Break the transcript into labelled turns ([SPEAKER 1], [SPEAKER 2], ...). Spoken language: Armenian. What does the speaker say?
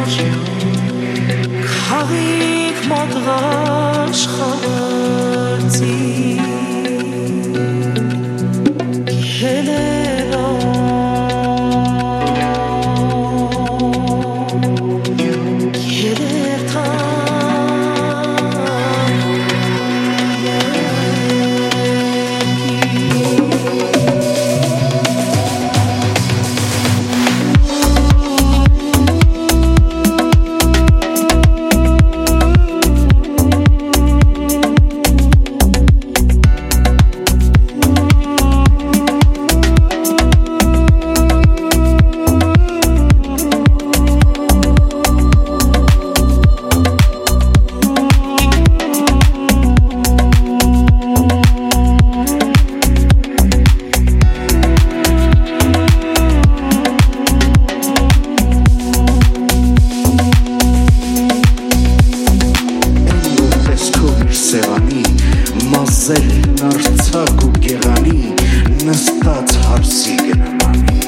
[SPEAKER 1] ראש חריק כמו דרש חרצי.
[SPEAKER 2] սևանի մազերն արցակ ու գեղանի նստած հարսի գրմանի